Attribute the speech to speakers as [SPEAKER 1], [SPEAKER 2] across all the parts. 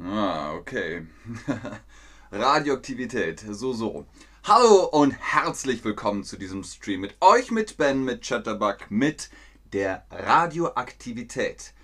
[SPEAKER 1] Ah, okay. Radioaktivität, so, so. Hallo und herzlich willkommen zu diesem Stream mit euch, mit Ben, mit Chatterbug, mit der Radioaktivität.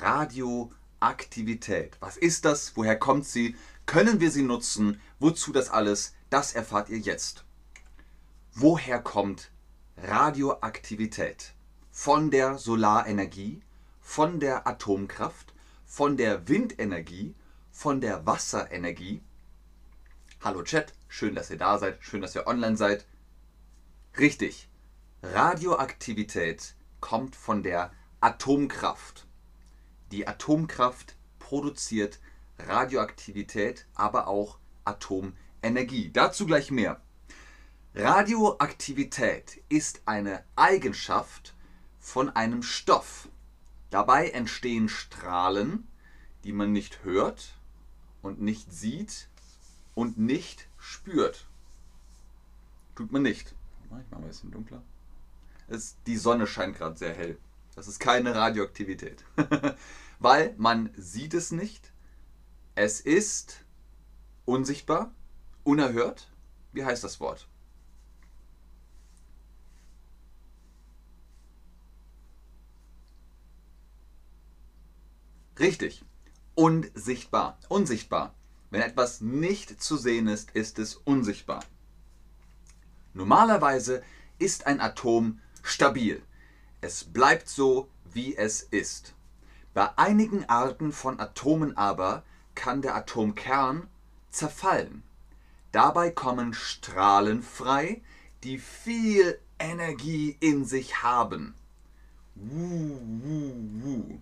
[SPEAKER 1] Radioaktivität. Was ist das? Woher kommt sie? Können wir sie nutzen? Wozu das alles? Das erfahrt ihr jetzt. Woher kommt Radioaktivität? Von der Solarenergie, von der Atomkraft, von der Windenergie, von der Wasserenergie. Hallo Chat, schön, dass ihr da seid, schön, dass ihr online seid. Richtig, Radioaktivität kommt von der Atomkraft. Die Atomkraft produziert Radioaktivität, aber auch Atomenergie. Dazu gleich mehr. Radioaktivität ist eine Eigenschaft von einem Stoff. Dabei entstehen Strahlen, die man nicht hört und nicht sieht und nicht spürt. Tut man nicht. Ich mache mal ein bisschen dunkler. Es, die Sonne scheint gerade sehr hell. Das ist keine Radioaktivität. Weil man sieht es nicht. Es ist unsichtbar, unerhört. Wie heißt das Wort? Richtig. Unsichtbar. Unsichtbar. Wenn etwas nicht zu sehen ist, ist es unsichtbar. Normalerweise ist ein Atom stabil. Es bleibt so, wie es ist. Bei einigen Arten von Atomen aber kann der Atomkern zerfallen. Dabei kommen Strahlen frei, die viel Energie in sich haben. Wuh, wuh, wuh.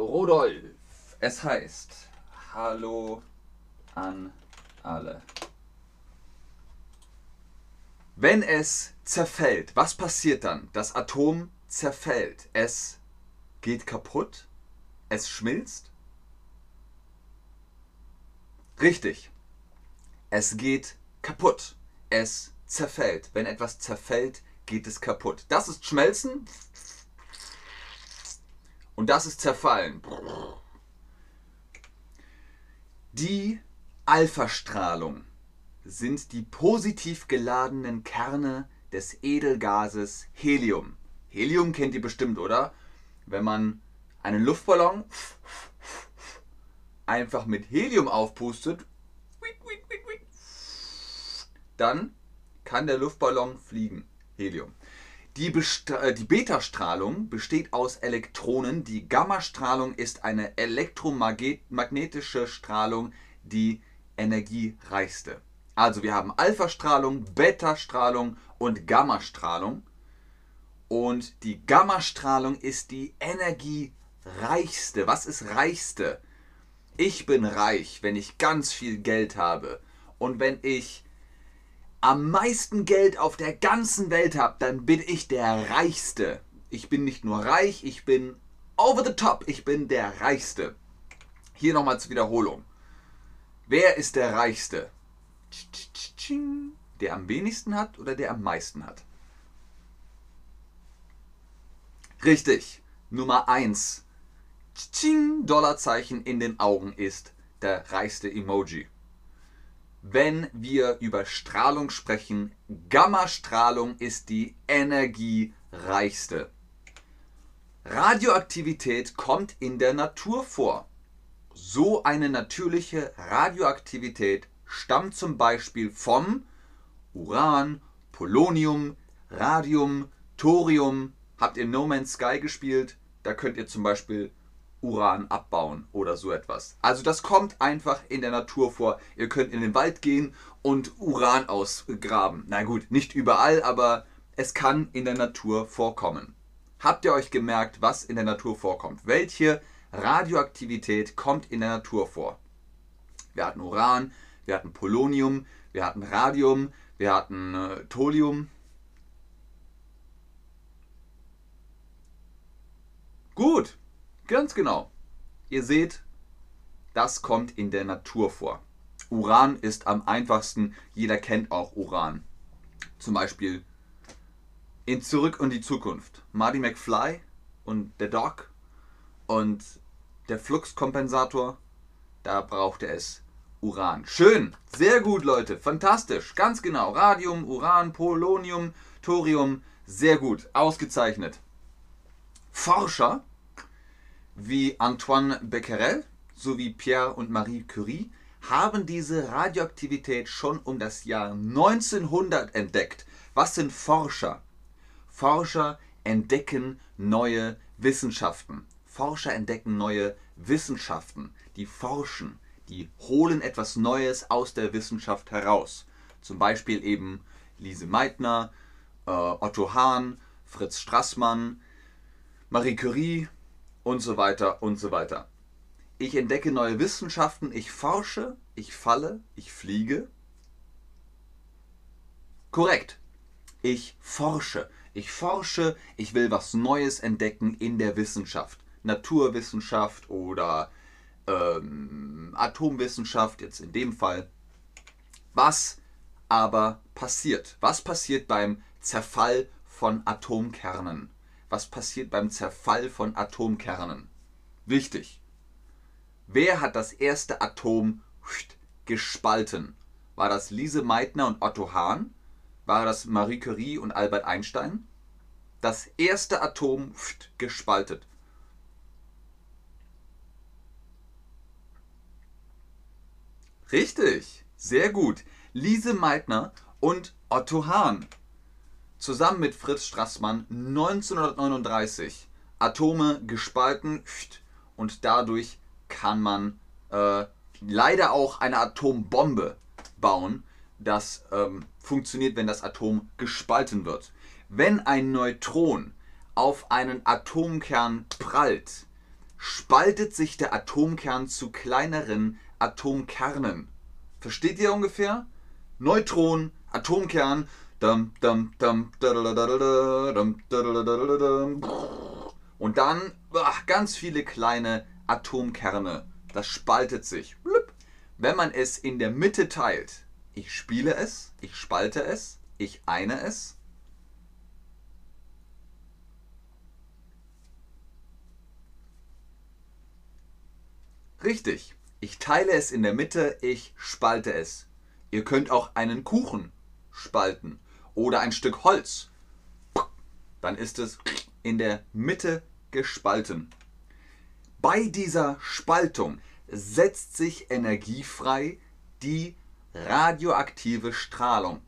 [SPEAKER 1] Rodolf, es heißt Hallo an alle. Wenn es zerfällt, was passiert dann? Das Atom zerfällt. Es geht kaputt. Es schmilzt. Richtig. Es geht kaputt. Es zerfällt. Wenn etwas zerfällt, geht es kaputt. Das ist Schmelzen. Und das ist Zerfallen. Die Alphastrahlung sind die positiv geladenen Kerne des Edelgases Helium. Helium kennt ihr bestimmt, oder? Wenn man einen Luftballon einfach mit Helium aufpustet, dann kann der Luftballon fliegen. Helium. Die, äh, die Beta-Strahlung besteht aus Elektronen. Die Gammastrahlung ist eine elektromagnetische Strahlung, die energiereichste. Also wir haben Alpha-Strahlung, Beta-Strahlung und Gammastrahlung. Und die Gammastrahlung ist die energiereichste. Was ist reichste? Ich bin reich, wenn ich ganz viel Geld habe. Und wenn ich am meisten Geld auf der ganzen Welt habe, dann bin ich der Reichste. Ich bin nicht nur reich, ich bin over the top. Ich bin der Reichste. Hier nochmal zur Wiederholung. Wer ist der Reichste? Der am wenigsten hat oder der am meisten hat? Richtig. Nummer 1. Dollarzeichen in den Augen ist der reichste Emoji. Wenn wir über Strahlung sprechen, Gammastrahlung ist die energiereichste. Radioaktivität kommt in der Natur vor. So eine natürliche Radioaktivität stammt zum Beispiel vom Uran, Polonium, Radium, Thorium. Habt ihr No Man's Sky gespielt? Da könnt ihr zum Beispiel Uran abbauen oder so etwas. Also das kommt einfach in der Natur vor. Ihr könnt in den Wald gehen und Uran ausgraben. Na gut, nicht überall, aber es kann in der Natur vorkommen. Habt ihr euch gemerkt, was in der Natur vorkommt? Welche Radioaktivität kommt in der Natur vor? Wir hatten Uran, wir hatten Polonium, wir hatten Radium, wir hatten äh, Thorium. Gut, ganz genau. Ihr seht, das kommt in der Natur vor. Uran ist am einfachsten, jeder kennt auch Uran. Zum Beispiel in Zurück und die Zukunft. Marty McFly und der Doc und der Fluxkompensator, da brauchte es Uran. Schön, sehr gut, Leute, fantastisch, ganz genau. Radium, Uran, Polonium, Thorium, sehr gut, ausgezeichnet. Forscher wie Antoine Becquerel sowie Pierre und Marie Curie haben diese Radioaktivität schon um das Jahr 1900 entdeckt. Was sind Forscher? Forscher entdecken neue Wissenschaften. Forscher entdecken neue Wissenschaften. Die forschen, die holen etwas Neues aus der Wissenschaft heraus. Zum Beispiel eben Lise Meitner, äh, Otto Hahn, Fritz Strassmann, Marie Curie und so weiter und so weiter. Ich entdecke neue Wissenschaften, ich forsche, ich falle, ich fliege. Korrekt. Ich forsche. Ich forsche, ich will was Neues entdecken in der Wissenschaft. Naturwissenschaft oder ähm, Atomwissenschaft, jetzt in dem Fall. Was aber passiert? Was passiert beim Zerfall von Atomkernen? Was passiert beim Zerfall von Atomkernen? Wichtig. Wer hat das erste Atom gespalten? War das Lise Meitner und Otto Hahn? War das Marie Curie und Albert Einstein? Das erste Atom gespaltet. Richtig, sehr gut. Lise Meitner und Otto Hahn. Zusammen mit Fritz Strassmann 1939 Atome gespalten und dadurch kann man äh, leider auch eine Atombombe bauen. Das ähm, funktioniert, wenn das Atom gespalten wird. Wenn ein Neutron auf einen Atomkern prallt, spaltet sich der Atomkern zu kleineren Atomkernen. Versteht ihr ungefähr? Neutron, Atomkern. Und dann ach, ganz viele kleine Atomkerne. Das spaltet sich. Wenn man es in der Mitte teilt, ich spiele es, ich spalte es, ich eine es. Richtig, ich teile es in der Mitte, ich spalte es. Ihr könnt auch einen Kuchen spalten oder ein Stück Holz. Dann ist es in der Mitte gespalten. Bei dieser Spaltung setzt sich Energie frei, die radioaktive Strahlung.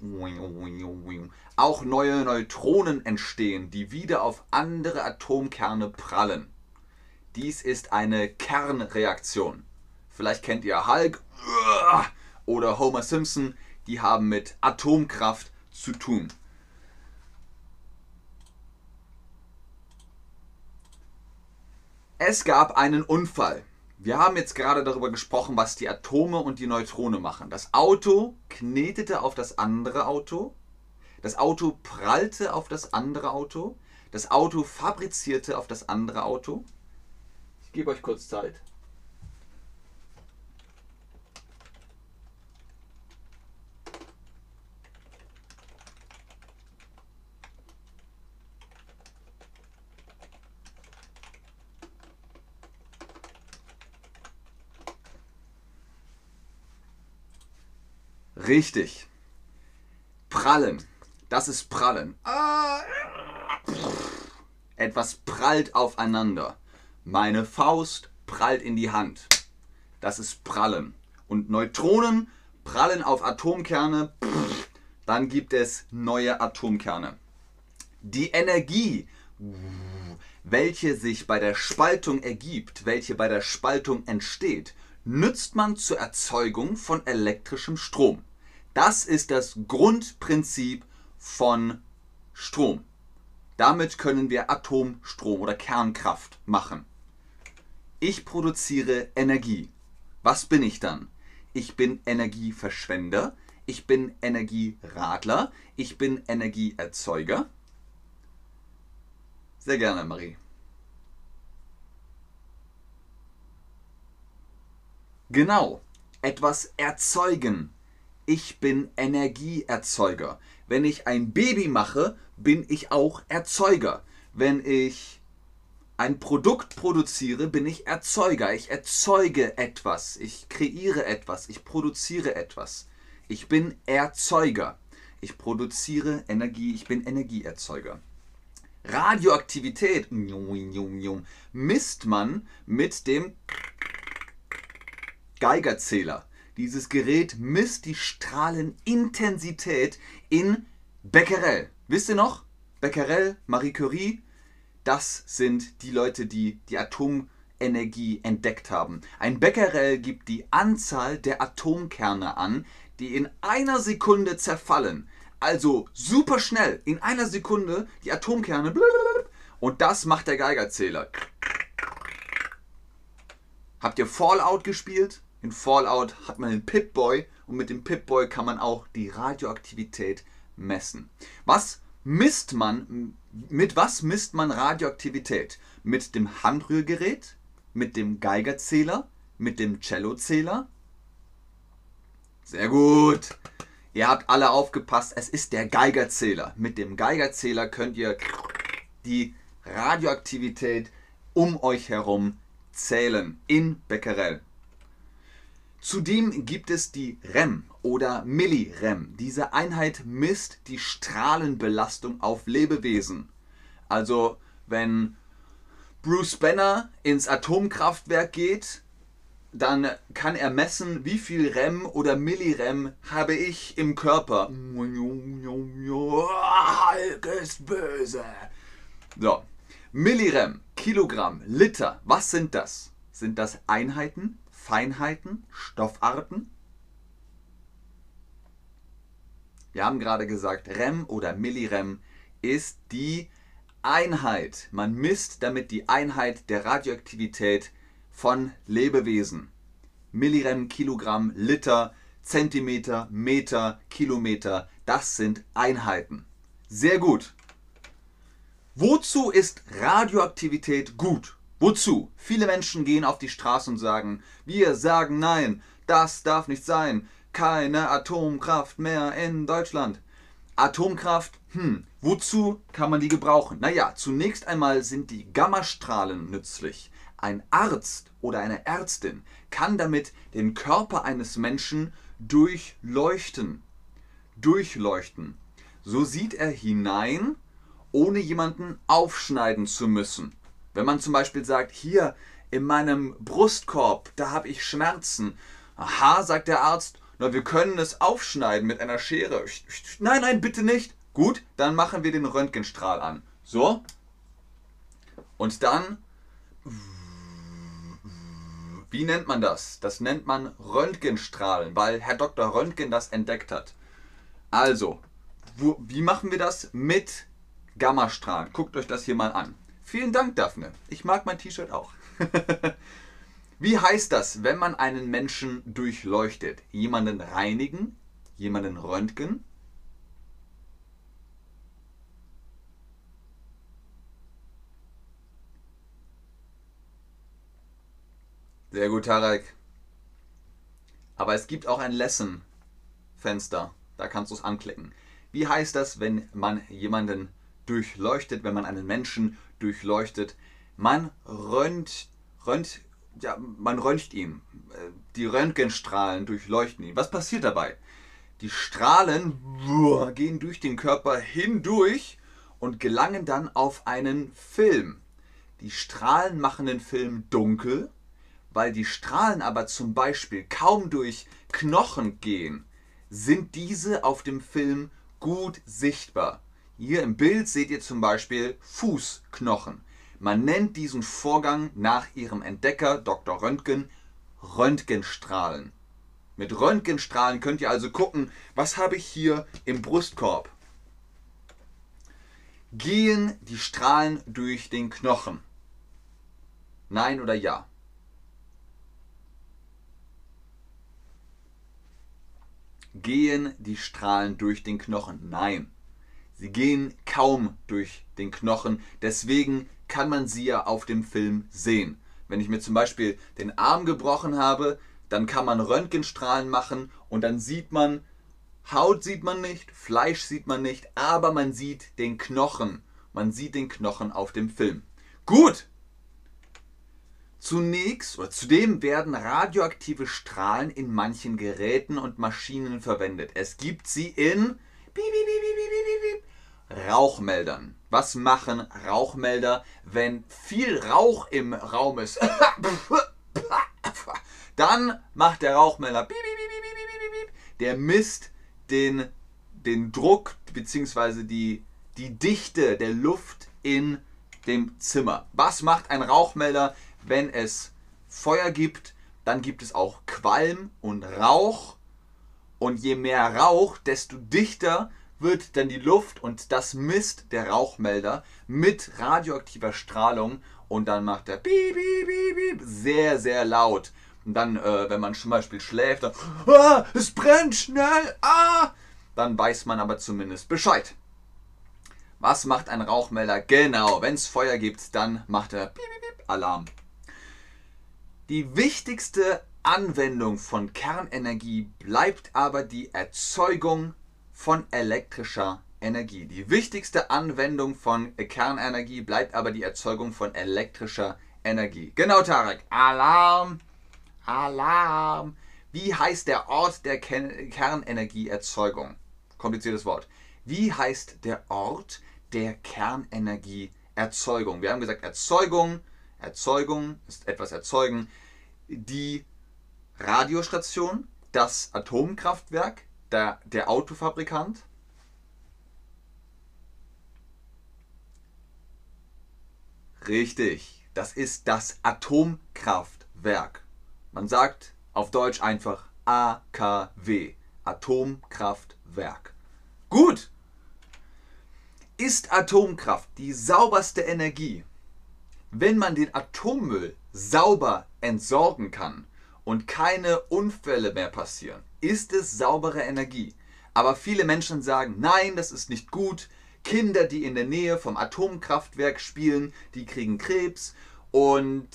[SPEAKER 1] Auch neue Neutronen entstehen, die wieder auf andere Atomkerne prallen. Dies ist eine Kernreaktion. Vielleicht kennt ihr Hulk oder Homer Simpson, die haben mit Atomkraft zu tun. Es gab einen Unfall. Wir haben jetzt gerade darüber gesprochen, was die Atome und die Neutrone machen. Das Auto knetete auf das andere Auto. Das Auto prallte auf das andere Auto. Das Auto fabrizierte auf das andere Auto. Ich gebe euch kurz Zeit. Richtig. Prallen. Das ist Prallen. Etwas prallt aufeinander. Meine Faust prallt in die Hand. Das ist Prallen. Und Neutronen prallen auf Atomkerne. Dann gibt es neue Atomkerne. Die Energie, welche sich bei der Spaltung ergibt, welche bei der Spaltung entsteht, nützt man zur Erzeugung von elektrischem Strom. Das ist das Grundprinzip von Strom. Damit können wir Atomstrom oder Kernkraft machen. Ich produziere Energie. Was bin ich dann? Ich bin Energieverschwender, ich bin Energieradler, ich bin Energieerzeuger. Sehr gerne, Marie. Genau, etwas erzeugen, ich bin Energieerzeuger. Wenn ich ein Baby mache, bin ich auch Erzeuger. Wenn ich ein Produkt produziere, bin ich Erzeuger. Ich erzeuge etwas, ich kreiere etwas, ich produziere etwas. Ich bin Erzeuger. Ich produziere Energie, ich bin Energieerzeuger. Radioaktivität misst man mit dem Geigerzähler. Dieses Gerät misst die Strahlenintensität in Becquerel. Wisst ihr noch? Becquerel, Marie Curie, das sind die Leute, die die Atomenergie entdeckt haben. Ein Becquerel gibt die Anzahl der Atomkerne an, die in einer Sekunde zerfallen. Also super schnell, in einer Sekunde die Atomkerne. Und das macht der Geigerzähler. Habt ihr Fallout gespielt? In Fallout hat man den Pip-Boy und mit dem Pip-Boy kann man auch die Radioaktivität messen. Was misst man, mit was misst man Radioaktivität? Mit dem Handrührgerät, mit dem Geigerzähler, mit dem Cellozähler? Sehr gut. Ihr habt alle aufgepasst, es ist der Geigerzähler. Mit dem Geigerzähler könnt ihr die Radioaktivität um euch herum zählen in Becquerel. Zudem gibt es die REM oder Millirem. Diese Einheit misst die Strahlenbelastung auf Lebewesen. Also wenn Bruce Banner ins Atomkraftwerk geht, dann kann er messen, wie viel REM oder Millirem habe ich im Körper. Hulk ist böse. So, Millirem, Kilogramm, Liter, was sind das? Sind das Einheiten, Feinheiten, Stoffarten? Wir haben gerade gesagt, REM oder Millirem ist die Einheit. Man misst damit die Einheit der Radioaktivität von Lebewesen. Millirem, Kilogramm, Liter, Zentimeter, Meter, Kilometer, das sind Einheiten. Sehr gut. Wozu ist Radioaktivität gut? Wozu? Viele Menschen gehen auf die Straße und sagen, wir sagen nein, das darf nicht sein, keine Atomkraft mehr in Deutschland. Atomkraft, hm, wozu kann man die gebrauchen? Naja, zunächst einmal sind die Gammastrahlen nützlich. Ein Arzt oder eine Ärztin kann damit den Körper eines Menschen durchleuchten. Durchleuchten. So sieht er hinein, ohne jemanden aufschneiden zu müssen. Wenn man zum Beispiel sagt, hier in meinem Brustkorb, da habe ich Schmerzen. Aha, sagt der Arzt, na, wir können es aufschneiden mit einer Schere. Nein, nein, bitte nicht. Gut, dann machen wir den Röntgenstrahl an. So. Und dann. Wie nennt man das? Das nennt man Röntgenstrahlen, weil Herr Dr. Röntgen das entdeckt hat. Also, wo, wie machen wir das? Mit Gammastrahlen. Guckt euch das hier mal an. Vielen Dank, Daphne. Ich mag mein T-Shirt auch. Wie heißt das, wenn man einen Menschen durchleuchtet? Jemanden reinigen? Jemanden röntgen? Sehr gut, Tarek. Aber es gibt auch ein Lesson-Fenster. Da kannst du es anklicken. Wie heißt das, wenn man jemanden durchleuchtet, wenn man einen Menschen durchleuchtet? Man rönt, rönt, ja, man röntgt ihn. Die Röntgenstrahlen durchleuchten ihn. Was passiert dabei? Die Strahlen gehen durch den Körper hindurch und gelangen dann auf einen Film. Die Strahlen machen den Film dunkel, weil die Strahlen aber zum Beispiel kaum durch Knochen gehen, sind diese auf dem Film gut sichtbar. Hier im Bild seht ihr zum Beispiel Fußknochen. Man nennt diesen Vorgang nach ihrem Entdecker Dr. Röntgen Röntgenstrahlen. Mit Röntgenstrahlen könnt ihr also gucken, was habe ich hier im Brustkorb. Gehen die Strahlen durch den Knochen? Nein oder ja? Gehen die Strahlen durch den Knochen? Nein. Sie gehen kaum durch den Knochen. Deswegen kann man sie ja auf dem Film sehen. Wenn ich mir zum Beispiel den Arm gebrochen habe, dann kann man Röntgenstrahlen machen und dann sieht man Haut sieht man nicht, Fleisch sieht man nicht, aber man sieht den Knochen. Man sieht den Knochen auf dem Film. Gut. Zunächst oder zudem werden radioaktive Strahlen in manchen Geräten und Maschinen verwendet. Es gibt sie in Rauchmeldern. Was machen Rauchmelder, wenn viel Rauch im Raum ist? Dann macht der Rauchmelder, der misst den, den Druck bzw. Die, die Dichte der Luft in dem Zimmer. Was macht ein Rauchmelder, wenn es Feuer gibt? Dann gibt es auch Qualm und Rauch. Und je mehr Rauch, desto dichter wird dann die Luft und das misst der Rauchmelder mit radioaktiver Strahlung und dann macht er piep, piep, piep, piep, sehr, sehr laut. Und dann, äh, wenn man zum Beispiel schläft, dann, ah, es brennt schnell, ah, dann weiß man aber zumindest Bescheid. Was macht ein Rauchmelder? Genau, wenn es Feuer gibt, dann macht er piep, piep, Alarm. Die wichtigste Anwendung von Kernenergie bleibt aber die Erzeugung von elektrischer Energie. Die wichtigste Anwendung von Kernenergie bleibt aber die Erzeugung von elektrischer Energie. Genau, Tarek. Alarm! Alarm! Wie heißt der Ort der Kernenergieerzeugung? Kompliziertes Wort. Wie heißt der Ort der Kernenergieerzeugung? Wir haben gesagt, Erzeugung, Erzeugung ist etwas erzeugen. Die Radiostation, das Atomkraftwerk, der, der Autofabrikant. Richtig, das ist das Atomkraftwerk. Man sagt auf Deutsch einfach AKW, Atomkraftwerk. Gut. Ist Atomkraft die sauberste Energie? Wenn man den Atommüll sauber entsorgen kann und keine Unfälle mehr passieren, ist es saubere Energie. Aber viele Menschen sagen, nein, das ist nicht gut. Kinder, die in der Nähe vom Atomkraftwerk spielen, die kriegen Krebs. Und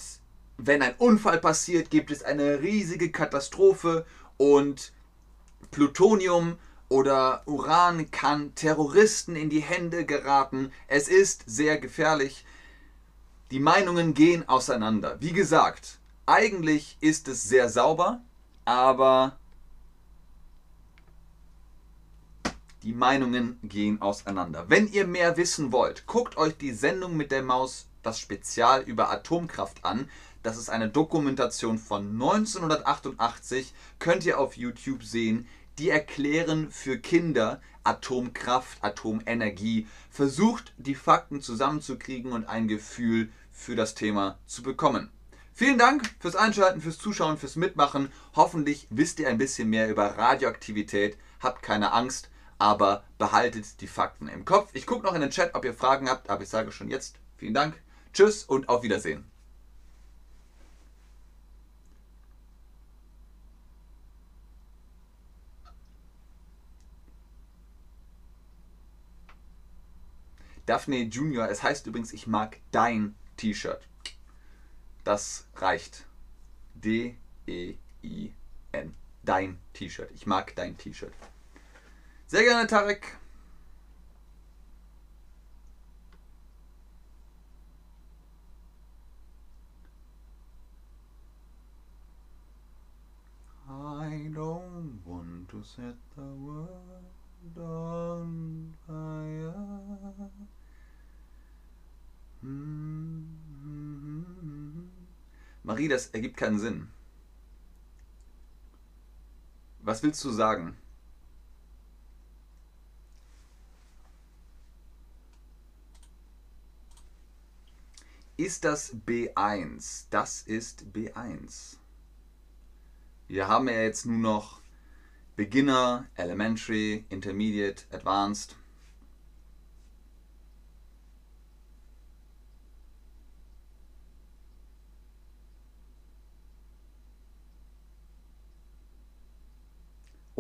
[SPEAKER 1] wenn ein Unfall passiert, gibt es eine riesige Katastrophe und Plutonium oder Uran kann Terroristen in die Hände geraten. Es ist sehr gefährlich. Die Meinungen gehen auseinander. Wie gesagt, eigentlich ist es sehr sauber, aber die Meinungen gehen auseinander. Wenn ihr mehr wissen wollt, guckt euch die Sendung mit der Maus, das Spezial über Atomkraft an. Das ist eine Dokumentation von 1988, könnt ihr auf YouTube sehen. Die erklären für Kinder Atomkraft, Atomenergie. Versucht die Fakten zusammenzukriegen und ein Gefühl für das Thema zu bekommen. Vielen Dank fürs Einschalten, fürs Zuschauen, fürs Mitmachen. Hoffentlich wisst ihr ein bisschen mehr über Radioaktivität. Habt keine Angst, aber behaltet die Fakten im Kopf. Ich gucke noch in den Chat, ob ihr Fragen habt, aber ich sage schon jetzt vielen Dank. Tschüss und auf Wiedersehen. Daphne Junior, es heißt übrigens, ich mag dein T-Shirt. Das reicht. D-E-I-N. Dein T-Shirt. Ich mag dein T-Shirt. Sehr gerne, Tarek. I don't want to set the world on fire. Marie, das ergibt keinen Sinn. Was willst du sagen? Ist das B1? Das ist B1. Wir haben ja jetzt nur noch Beginner, Elementary, Intermediate, Advanced.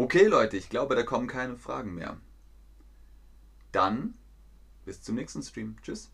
[SPEAKER 1] Okay, Leute, ich glaube, da kommen keine Fragen mehr. Dann bis zum nächsten Stream. Tschüss.